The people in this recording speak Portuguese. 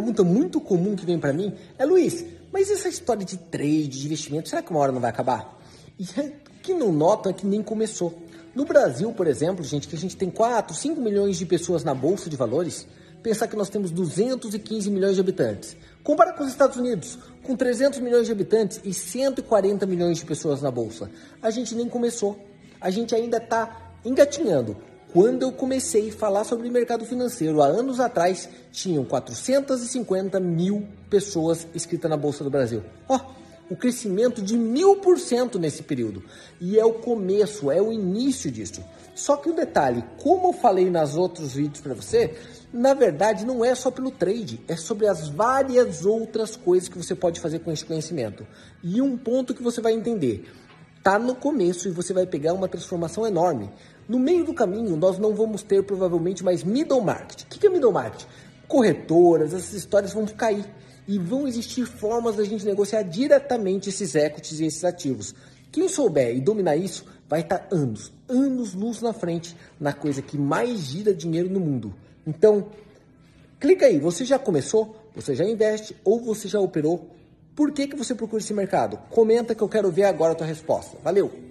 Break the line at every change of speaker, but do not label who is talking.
pergunta muito comum que vem para mim é, Luiz, mas essa história de trade, de investimento, será que uma hora não vai acabar? E o que não notam é que nem começou. No Brasil, por exemplo, gente, que a gente tem 4, 5 milhões de pessoas na bolsa de valores, pensar que nós temos 215 milhões de habitantes. Compara com os Estados Unidos, com 300 milhões de habitantes e 140 milhões de pessoas na bolsa. A gente nem começou. A gente ainda está engatinhando. Quando eu comecei a falar sobre mercado financeiro há anos atrás, tinham 450 mil pessoas inscritas na Bolsa do Brasil. Ó, oh, o crescimento de mil por cento nesse período. E é o começo, é o início disso. Só que o detalhe, como eu falei nas outros vídeos para você, na verdade não é só pelo trade, é sobre as várias outras coisas que você pode fazer com esse conhecimento. E um ponto que você vai entender, tá no começo e você vai pegar uma transformação enorme. No meio do caminho, nós não vamos ter provavelmente mais middle market. O que é middle market? Corretoras, essas histórias vão cair e vão existir formas da gente negociar diretamente esses equities e esses ativos. Quem souber e dominar isso vai estar anos, anos luz na frente na coisa que mais gira dinheiro no mundo. Então, clica aí, você já começou? Você já investe ou você já operou? Por que, que você procura esse mercado? Comenta que eu quero ver agora a tua resposta. Valeu!